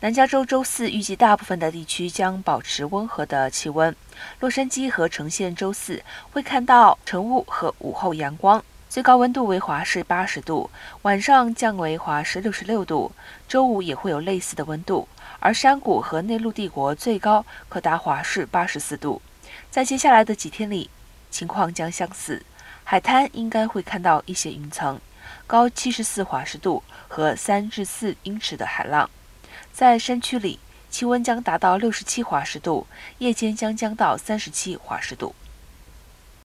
南加州周四预计大部分的地区将保持温和的气温。洛杉矶和呈县周四会看到晨雾和午后阳光，最高温度为华氏八十度，晚上降为华氏六十六度。周五也会有类似的温度，而山谷和内陆帝国最高可达华氏八十四度。在接下来的几天里，情况将相似，海滩应该会看到一些云层，高七十四华氏度和三至四英尺的海浪。在山区里，气温将达到六十七华氏度，夜间将降到三十七华氏度。